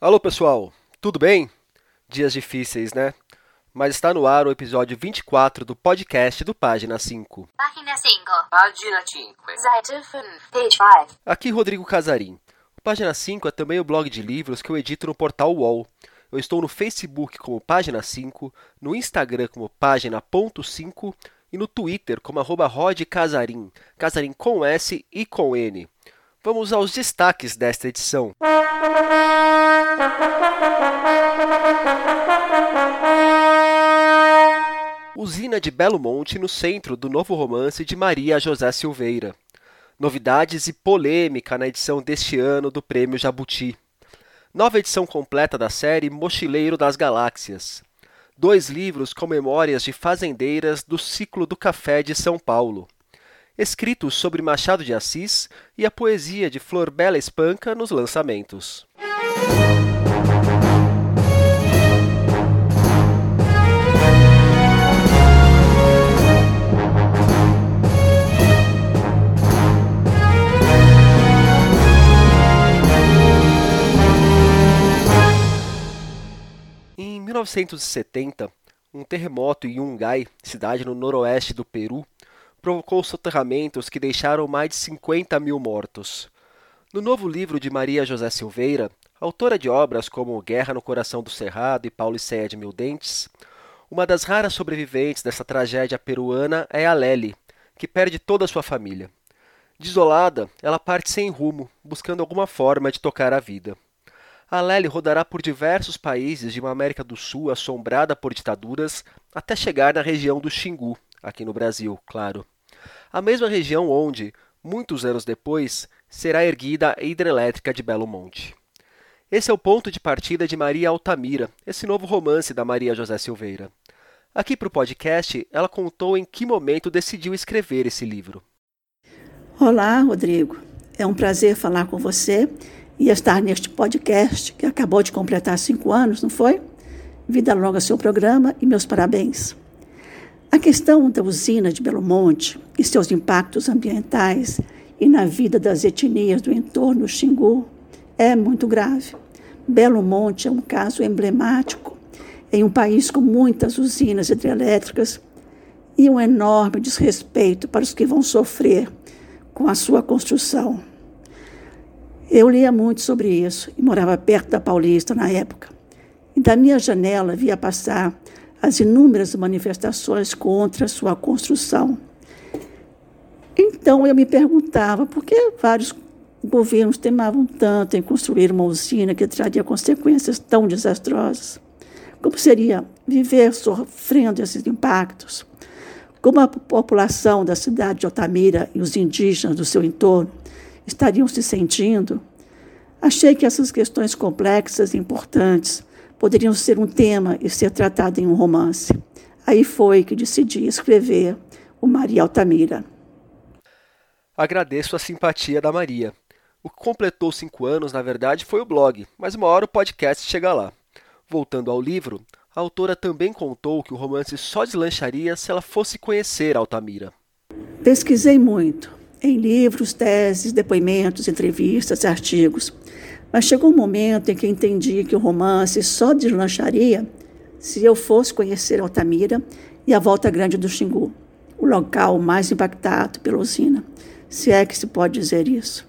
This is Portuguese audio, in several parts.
Alô pessoal, tudo bem? Dias difíceis, né? Mas está no ar o episódio 24 do podcast do Página 5. Página 5. Página 5. Seite 5. Page 5. Aqui Rodrigo Casarim. O Página 5 é também o blog de livros que eu edito no portal UOL. Eu estou no Facebook como Página 5, no Instagram como Página.5 e no Twitter como arroba Rod Casarim, com S e com N. Vamos aos destaques desta edição. Usina de Belo Monte no centro do novo romance de Maria José Silveira. Novidades e polêmica na edição deste ano do Prêmio Jabuti. Nova edição completa da série Mochileiro das Galáxias. Dois livros com memórias de fazendeiras do ciclo do café de São Paulo escritos sobre Machado de Assis e a poesia de Flor Bela Espanca nos lançamentos. 1970, um terremoto em Yungay, cidade no noroeste do Peru, provocou soterramentos que deixaram mais de 50 mil mortos. No novo livro de Maria José Silveira, autora de obras como Guerra no Coração do Cerrado e Pauliceia de Mil Dentes, uma das raras sobreviventes dessa tragédia peruana é a Lely, que perde toda a sua família. Desolada, ela parte sem rumo, buscando alguma forma de tocar a vida. A Lely rodará por diversos países de uma América do Sul assombrada por ditaduras até chegar na região do Xingu, aqui no Brasil, claro a mesma região onde, muitos anos depois, será erguida a hidrelétrica de Belo Monte. Esse é o ponto de partida de Maria Altamira, esse novo romance da Maria José Silveira. Aqui para o podcast, ela contou em que momento decidiu escrever esse livro. Olá, Rodrigo. É um prazer falar com você e estar neste podcast que acabou de completar cinco anos, não foi? Vida longa seu programa e meus parabéns. A questão da usina de Belo Monte e seus impactos ambientais e na vida das etnias do entorno Xingu é muito grave. Belo Monte é um caso emblemático em um país com muitas usinas hidrelétricas e um enorme desrespeito para os que vão sofrer com a sua construção. Eu lia muito sobre isso e morava perto da Paulista na época. E da minha janela via passar as inúmeras manifestações contra sua construção. Então eu me perguntava por que vários governos temavam tanto em construir uma usina que traria consequências tão desastrosas. Como seria viver sofrendo esses impactos? Como a população da cidade de Altamira e os indígenas do seu entorno estariam se sentindo? Achei que essas questões complexas e importantes poderiam ser um tema e ser tratado em um romance. Aí foi que decidi escrever o Maria Altamira. Agradeço a simpatia da Maria. O que completou cinco anos, na verdade, foi o blog, mas uma hora o podcast chega lá. Voltando ao livro, a autora também contou que o romance só deslancharia se ela fosse conhecer Altamira. Pesquisei muito, em livros, teses, depoimentos, entrevistas, artigos. Mas chegou um momento em que entendi que o romance só deslancharia se eu fosse conhecer Altamira e a Volta Grande do Xingu, o local mais impactado pela usina, se é que se pode dizer isso.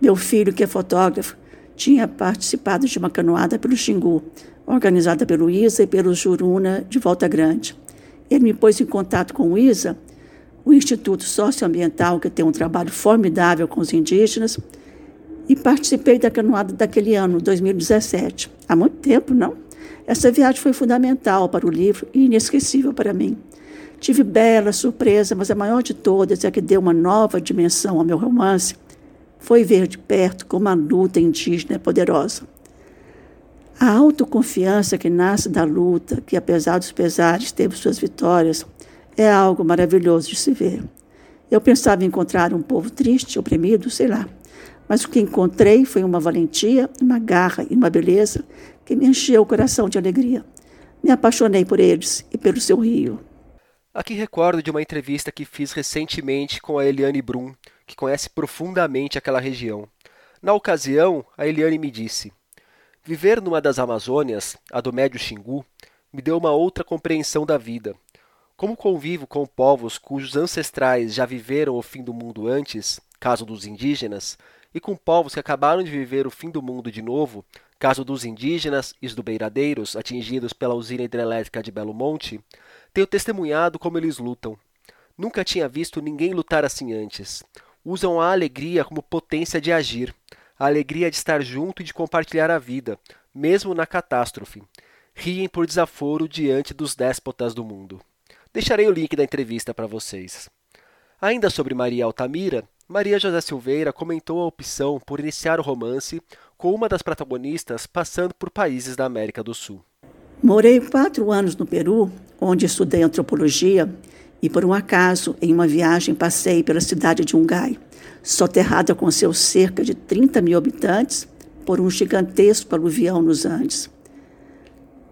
Meu filho, que é fotógrafo, tinha participado de uma canoada pelo Xingu, organizada pelo ISA e pelo Juruna de Volta Grande. Ele me pôs em contato com o ISA, o Instituto Socioambiental, que tem um trabalho formidável com os indígenas, e participei da canoada daquele ano, 2017. Há muito tempo, não? Essa viagem foi fundamental para o livro e inesquecível para mim. Tive bela surpresa, mas a maior de todas, é que deu uma nova dimensão ao meu romance, foi ver de perto como a luta indígena é poderosa. A autoconfiança que nasce da luta, que apesar dos pesares teve suas vitórias, é algo maravilhoso de se ver. Eu pensava em encontrar um povo triste, oprimido, sei lá. Mas o que encontrei foi uma valentia, uma garra e uma beleza que me encheu o coração de alegria. Me apaixonei por eles e pelo seu rio. Aqui recordo de uma entrevista que fiz recentemente com a Eliane Brum, que conhece profundamente aquela região. Na ocasião, a Eliane me disse: Viver numa das Amazônias, a do Médio Xingu, me deu uma outra compreensão da vida. Como convivo com povos cujos ancestrais já viveram o fim do mundo antes, caso dos indígenas, e com povos que acabaram de viver o fim do mundo de novo, caso dos indígenas e os do Beiradeiros atingidos pela usina hidrelétrica de Belo Monte, tenho testemunhado como eles lutam. Nunca tinha visto ninguém lutar assim antes. Usam a alegria como potência de agir, a alegria de estar junto e de compartilhar a vida, mesmo na catástrofe. Riem por desaforo diante dos déspotas do mundo. Deixarei o link da entrevista para vocês. Ainda sobre Maria Altamira, Maria José Silveira comentou a opção por iniciar o romance com uma das protagonistas passando por países da América do Sul. Morei quatro anos no Peru, onde estudei antropologia, e por um acaso, em uma viagem, passei pela cidade de Ungai, soterrada com seus cerca de 30 mil habitantes por um gigantesco aluvião nos Andes.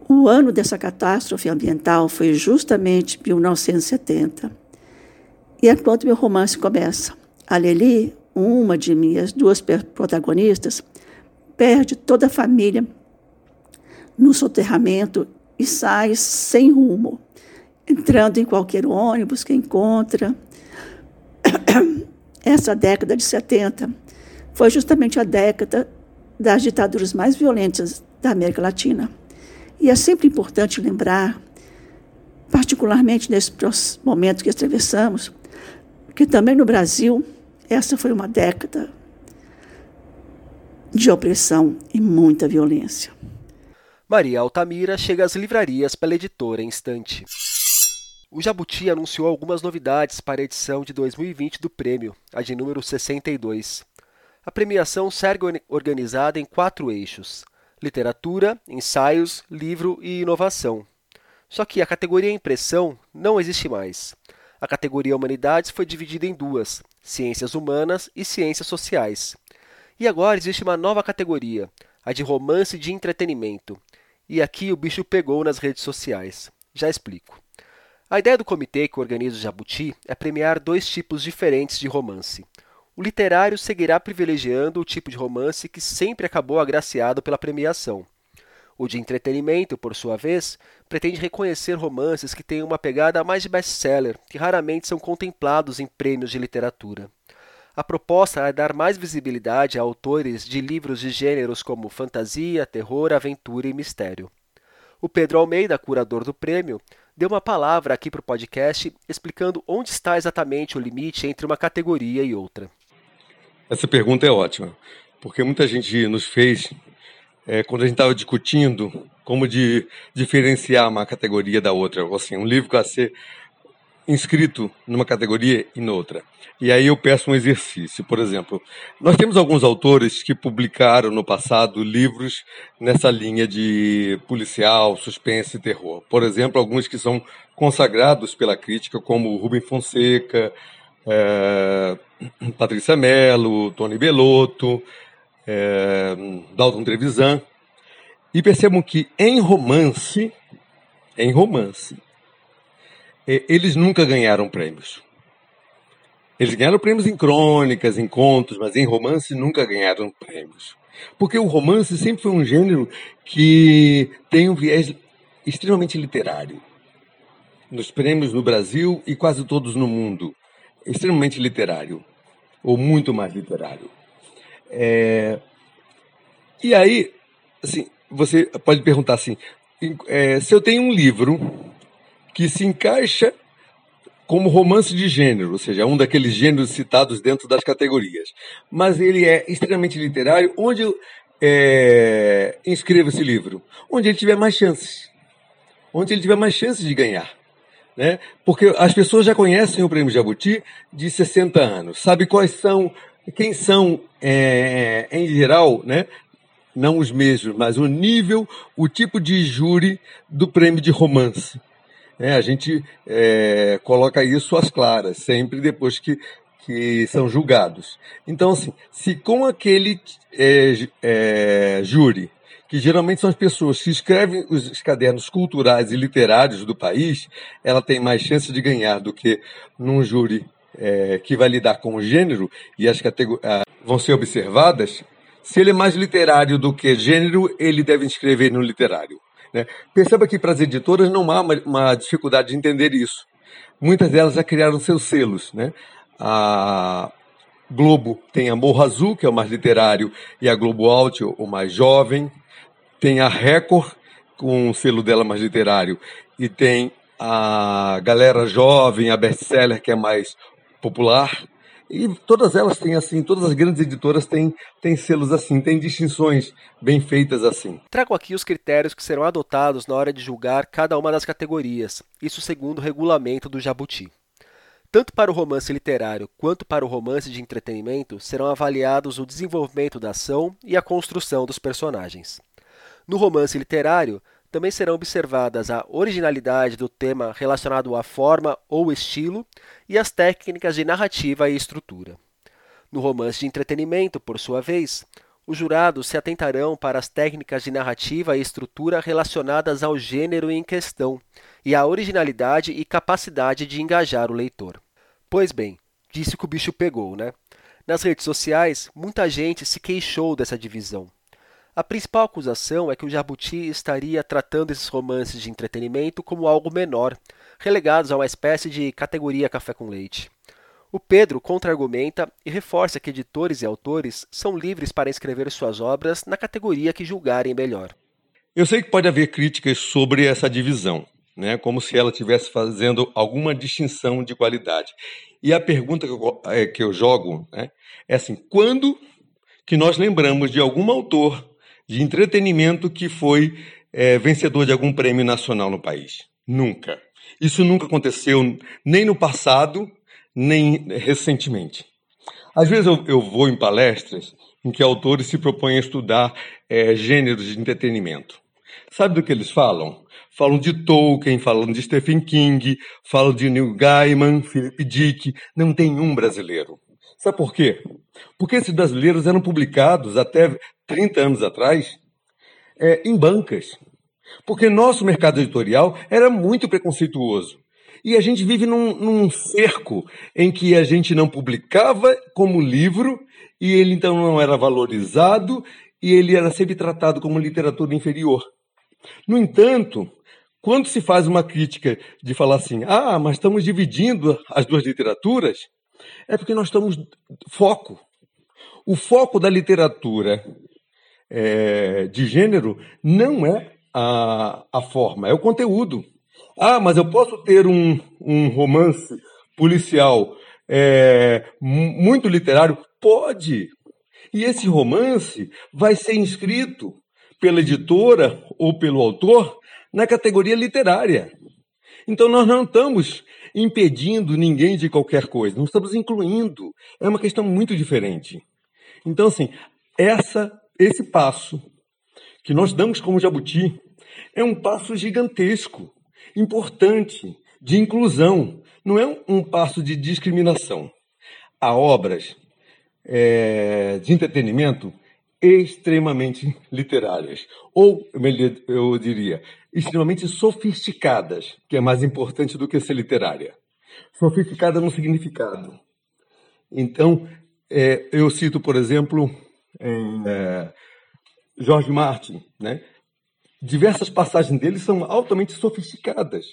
O ano dessa catástrofe ambiental foi justamente 1970. E é quando meu romance começa. A uma de minhas duas protagonistas, perde toda a família no soterramento e sai sem rumo, entrando em qualquer ônibus que encontra. Essa década de 70 foi justamente a década das ditaduras mais violentas da América Latina. E é sempre importante lembrar, particularmente nesse momento que atravessamos, que também no Brasil essa foi uma década de opressão e muita violência. Maria Altamira chega às livrarias pela editora instante. O Jabuti anunciou algumas novidades para a edição de 2020 do prêmio, a de número 62. A premiação segue organizada em quatro eixos: literatura, ensaios, livro e inovação. Só que a categoria impressão não existe mais. A categoria Humanidades foi dividida em duas: Ciências Humanas e Ciências Sociais. E agora existe uma nova categoria, a de romance de entretenimento. E aqui o bicho pegou nas redes sociais. Já explico. A ideia do comitê que organiza o Jabuti é premiar dois tipos diferentes de romance. O literário seguirá privilegiando o tipo de romance que sempre acabou agraciado pela premiação. O de entretenimento, por sua vez, pretende reconhecer romances que têm uma pegada mais de best-seller, que raramente são contemplados em prêmios de literatura. A proposta é dar mais visibilidade a autores de livros de gêneros como fantasia, terror, aventura e mistério. O Pedro Almeida, curador do prêmio, deu uma palavra aqui para o podcast explicando onde está exatamente o limite entre uma categoria e outra. Essa pergunta é ótima, porque muita gente nos fez é, quando a gente estava discutindo como de diferenciar uma categoria da outra, ou assim, um livro que vai ser inscrito numa categoria e noutra. E aí eu peço um exercício, por exemplo, nós temos alguns autores que publicaram no passado livros nessa linha de policial, suspense e terror. Por exemplo, alguns que são consagrados pela crítica, como Rubem Fonseca, é, Patrícia Mello, Tony Belotto, é, Dalton Trevisan, e percebam que em romance, em romance, é, eles nunca ganharam prêmios. Eles ganharam prêmios em crônicas, em contos, mas em romance nunca ganharam prêmios. Porque o romance sempre foi um gênero que tem um viés extremamente literário. Nos prêmios no Brasil e quase todos no mundo. Extremamente literário. Ou muito mais literário. É... E aí, assim, você pode perguntar assim: é, se eu tenho um livro que se encaixa como romance de gênero, ou seja, um daqueles gêneros citados dentro das categorias, mas ele é extremamente literário, onde eu é, inscrevo esse livro? Onde ele tiver mais chances. Onde ele tiver mais chances de ganhar. Né? Porque as pessoas já conhecem o Prêmio Jabuti de 60 anos, sabe quais são quem são, é, em geral, né, não os mesmos, mas o nível, o tipo de júri do prêmio de romance. É, a gente é, coloca isso às claras, sempre depois que, que são julgados. Então, assim, se com aquele é, é júri, que geralmente são as pessoas que escrevem os cadernos culturais e literários do país, ela tem mais chance de ganhar do que num júri é, que vai lidar com o gênero e as categorias vão ser observadas, se ele é mais literário do que gênero, ele deve escrever no literário. Né? Perceba que para as editoras não há uma, uma, dificuldade de entender isso. Muitas delas já criaram seus selos. Né? A Globo tem a Morro Azul, que é o mais literário, e a Globo Out, o mais jovem. Tem a Record, com o selo dela mais literário, e tem a Galera Jovem, a Bestseller, que é mais popular. E todas elas têm assim, todas as grandes editoras têm, têm selos assim, têm distinções bem feitas assim. Trago aqui os critérios que serão adotados na hora de julgar cada uma das categorias, isso segundo o regulamento do Jabuti. Tanto para o romance literário quanto para o romance de entretenimento serão avaliados o desenvolvimento da ação e a construção dos personagens. No romance literário, também serão observadas a originalidade do tema relacionado à forma ou estilo e as técnicas de narrativa e estrutura. No romance de entretenimento, por sua vez, os jurados se atentarão para as técnicas de narrativa e estrutura relacionadas ao gênero em questão e à originalidade e capacidade de engajar o leitor. Pois bem, disse que o bicho pegou, né? Nas redes sociais, muita gente se queixou dessa divisão. A principal acusação é que o Jabuti estaria tratando esses romances de entretenimento como algo menor, relegados a uma espécie de categoria café com leite. O Pedro contra-argumenta e reforça que editores e autores são livres para escrever suas obras na categoria que julgarem melhor. Eu sei que pode haver críticas sobre essa divisão, né, como se ela estivesse fazendo alguma distinção de qualidade. E a pergunta que eu, é, que eu jogo né, é assim: quando que nós lembramos de algum autor de entretenimento que foi é, vencedor de algum prêmio nacional no país. Nunca. Isso nunca aconteceu nem no passado, nem recentemente. Às vezes eu, eu vou em palestras em que autores se propõem a estudar é, gêneros de entretenimento. Sabe do que eles falam? Falam de Tolkien, falam de Stephen King, falam de Neil Gaiman, Philip Dick. Não tem um brasileiro. Sabe por quê? Porque esses brasileiros eram publicados até 30 anos atrás é, em bancas. Porque nosso mercado editorial era muito preconceituoso. E a gente vive num, num, cerco em que a gente não publicava como livro e ele então não era valorizado e ele era sempre tratado como literatura inferior. No entanto, quando se faz uma crítica de falar assim, ah, mas estamos dividindo as duas literaturas, é porque nós estamos foco. O foco da literatura é, de gênero não é a, a forma, é o conteúdo. Ah, mas eu posso ter um, um romance policial é, muito literário? Pode. E esse romance vai ser inscrito pela editora ou pelo autor na categoria literária. Então nós não estamos impedindo ninguém de qualquer coisa, nós estamos incluindo. É uma questão muito diferente. Então, assim, essa esse passo que nós damos como Jabuti é um passo gigantesco, importante, de inclusão, não é um passo de discriminação. Há obras é, de entretenimento extremamente literárias, ou eu diria, extremamente sofisticadas, que é mais importante do que ser literária. Sofisticada no significado. Então, é, eu cito, por exemplo, em é, Martin, né? Diversas passagens dele são altamente sofisticadas.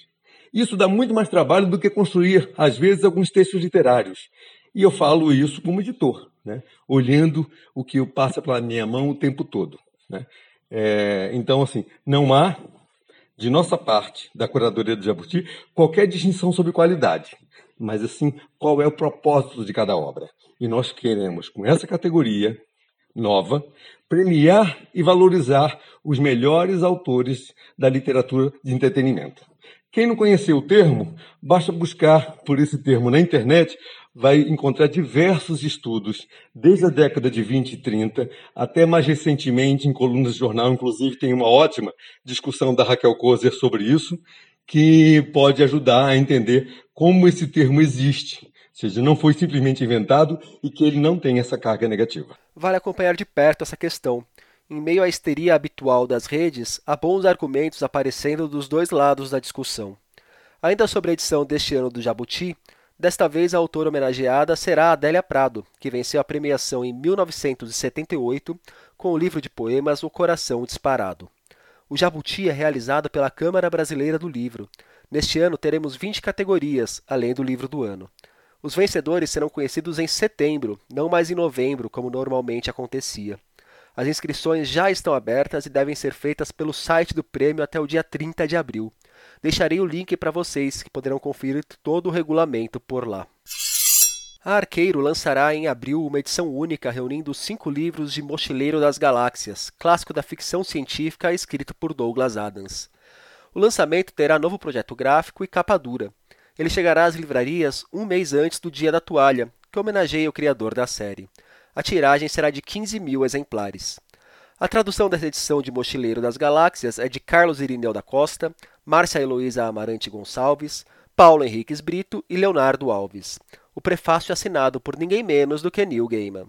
Isso dá muito mais trabalho do que construir, às vezes, alguns textos literários. E eu falo isso como editor, né? olhando o que passa pela minha mão o tempo todo. Né? É, então, assim, não há, de nossa parte, da curadoria do Jabuti, qualquer distinção sobre qualidade, mas, assim, qual é o propósito de cada obra. E nós queremos, com essa categoria, nova, premiar e valorizar os melhores autores da literatura de entretenimento. Quem não conheceu o termo, basta buscar por esse termo na internet, vai encontrar diversos estudos, desde a década de 20 e 30 até mais recentemente em colunas de jornal, inclusive tem uma ótima discussão da Raquel Kozer sobre isso, que pode ajudar a entender como esse termo existe ou seja, não foi simplesmente inventado e que ele não tem essa carga negativa. Vale acompanhar de perto essa questão. Em meio à histeria habitual das redes, há bons argumentos aparecendo dos dois lados da discussão. Ainda sobre a edição deste ano do Jabuti, Desta vez, a autora homenageada será Adélia Prado, que venceu a premiação em 1978 com o livro de poemas O Coração Disparado. O Jabuti é realizado pela Câmara Brasileira do Livro. Neste ano teremos 20 categorias, além do livro do ano. Os vencedores serão conhecidos em setembro, não mais em novembro, como normalmente acontecia. As inscrições já estão abertas e devem ser feitas pelo site do prêmio até o dia 30 de abril. Deixarei o link para vocês que poderão conferir todo o regulamento por lá. A Arqueiro lançará em abril uma edição única reunindo cinco livros de Mochileiro das Galáxias, clássico da ficção científica escrito por Douglas Adams. O lançamento terá novo projeto gráfico e capa dura. Ele chegará às livrarias um mês antes do Dia da Toalha, que homenageia o criador da série. A tiragem será de 15 mil exemplares. A tradução dessa edição de Mochileiro das Galáxias é de Carlos Irineu da Costa, Márcia Heloísa Amarante Gonçalves, Paulo Henriques Brito e Leonardo Alves. O prefácio é assinado por ninguém menos do que Neil Gaiman.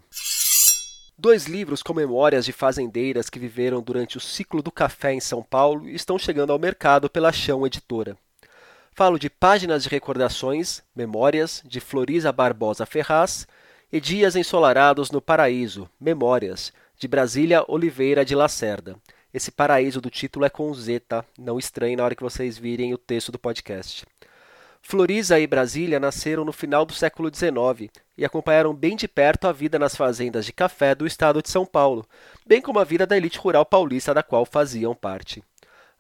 Dois livros com memórias de fazendeiras que viveram durante o ciclo do café em São Paulo estão chegando ao mercado pela Chão Editora. Falo de Páginas de Recordações, Memórias, de Florisa Barbosa Ferraz, e Dias Ensolarados no Paraíso, Memórias, de Brasília Oliveira de Lacerda. Esse paraíso do título é com Z, tá? Não estranhe na hora que vocês virem o texto do podcast. Florisa e Brasília nasceram no final do século XIX e acompanharam bem de perto a vida nas fazendas de café do estado de São Paulo, bem como a vida da elite rural paulista da qual faziam parte.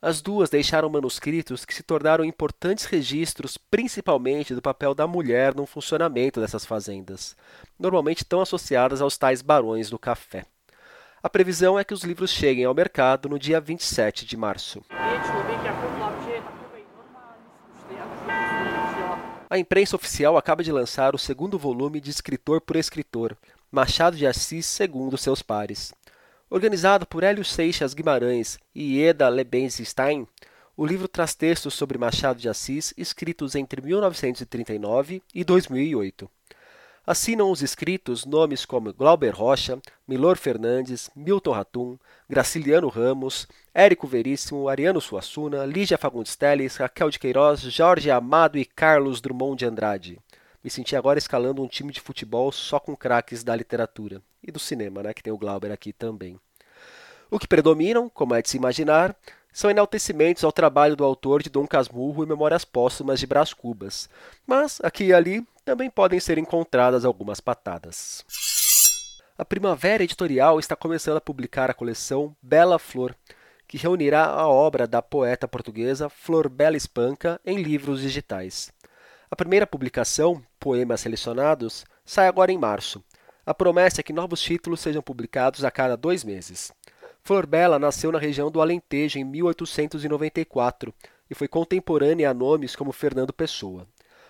As duas deixaram manuscritos que se tornaram importantes registros, principalmente do papel da mulher no funcionamento dessas fazendas, normalmente tão associadas aos tais barões do café. A previsão é que os livros cheguem ao mercado no dia 27 de março. A imprensa oficial acaba de lançar o segundo volume de Escritor por Escritor, Machado de Assis segundo seus pares. Organizado por Hélio Seixas Guimarães e Ieda Lebenstein, o livro traz textos sobre Machado de Assis escritos entre 1939 e 2008. Assinam os escritos nomes como Glauber Rocha, Milor Fernandes, Milton Ratum, Graciliano Ramos, Érico Veríssimo, Ariano Suassuna, Lígia Fagundes Teles, Raquel de Queiroz, Jorge Amado e Carlos Drummond de Andrade. Me senti agora escalando um time de futebol só com craques da literatura e do cinema, né, que tem o Glauber aqui também. O que predominam, como é de se imaginar, são enaltecimentos ao trabalho do autor de Dom Casmurro e Memórias Póstumas de Brás Cubas, mas aqui e ali também podem ser encontradas algumas patadas. A Primavera Editorial está começando a publicar a coleção Bela Flor, que reunirá a obra da poeta portuguesa Flor Bela Espanca em livros digitais. A primeira publicação, Poemas Selecionados, sai agora em março, a promessa é que novos títulos sejam publicados a cada dois meses. Flor Bela nasceu na região do Alentejo em 1894 e foi contemporânea a nomes como Fernando Pessoa.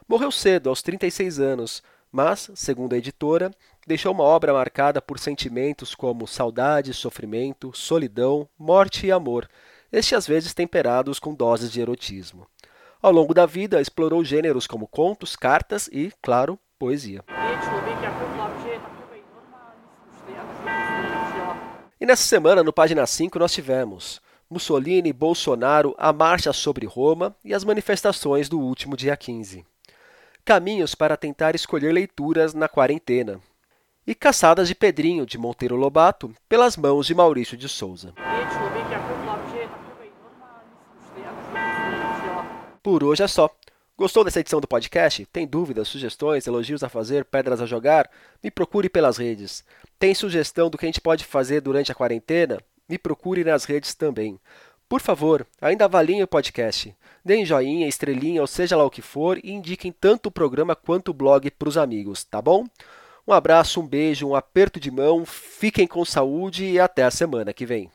Morreu cedo, aos 36 anos, mas, segundo a editora, deixou uma obra marcada por sentimentos como saudade, sofrimento, solidão, morte e amor, este às vezes temperados com doses de erotismo. Ao longo da vida, explorou gêneros como contos, cartas e, claro, poesia. E nessa semana, no Página 5, nós tivemos Mussolini, Bolsonaro, a marcha sobre Roma e as manifestações do último dia 15. Caminhos para tentar escolher leituras na quarentena. E Caçadas de Pedrinho, de Monteiro Lobato, pelas mãos de Maurício de Souza. Por hoje é só. Gostou dessa edição do podcast? Tem dúvidas, sugestões, elogios a fazer, pedras a jogar? Me procure pelas redes. Tem sugestão do que a gente pode fazer durante a quarentena? Me procure nas redes também. Por favor, ainda avaliem o podcast. Deem joinha, estrelinha ou seja lá o que for e indiquem tanto o programa quanto o blog para os amigos, tá bom? Um abraço, um beijo, um aperto de mão, fiquem com saúde e até a semana que vem.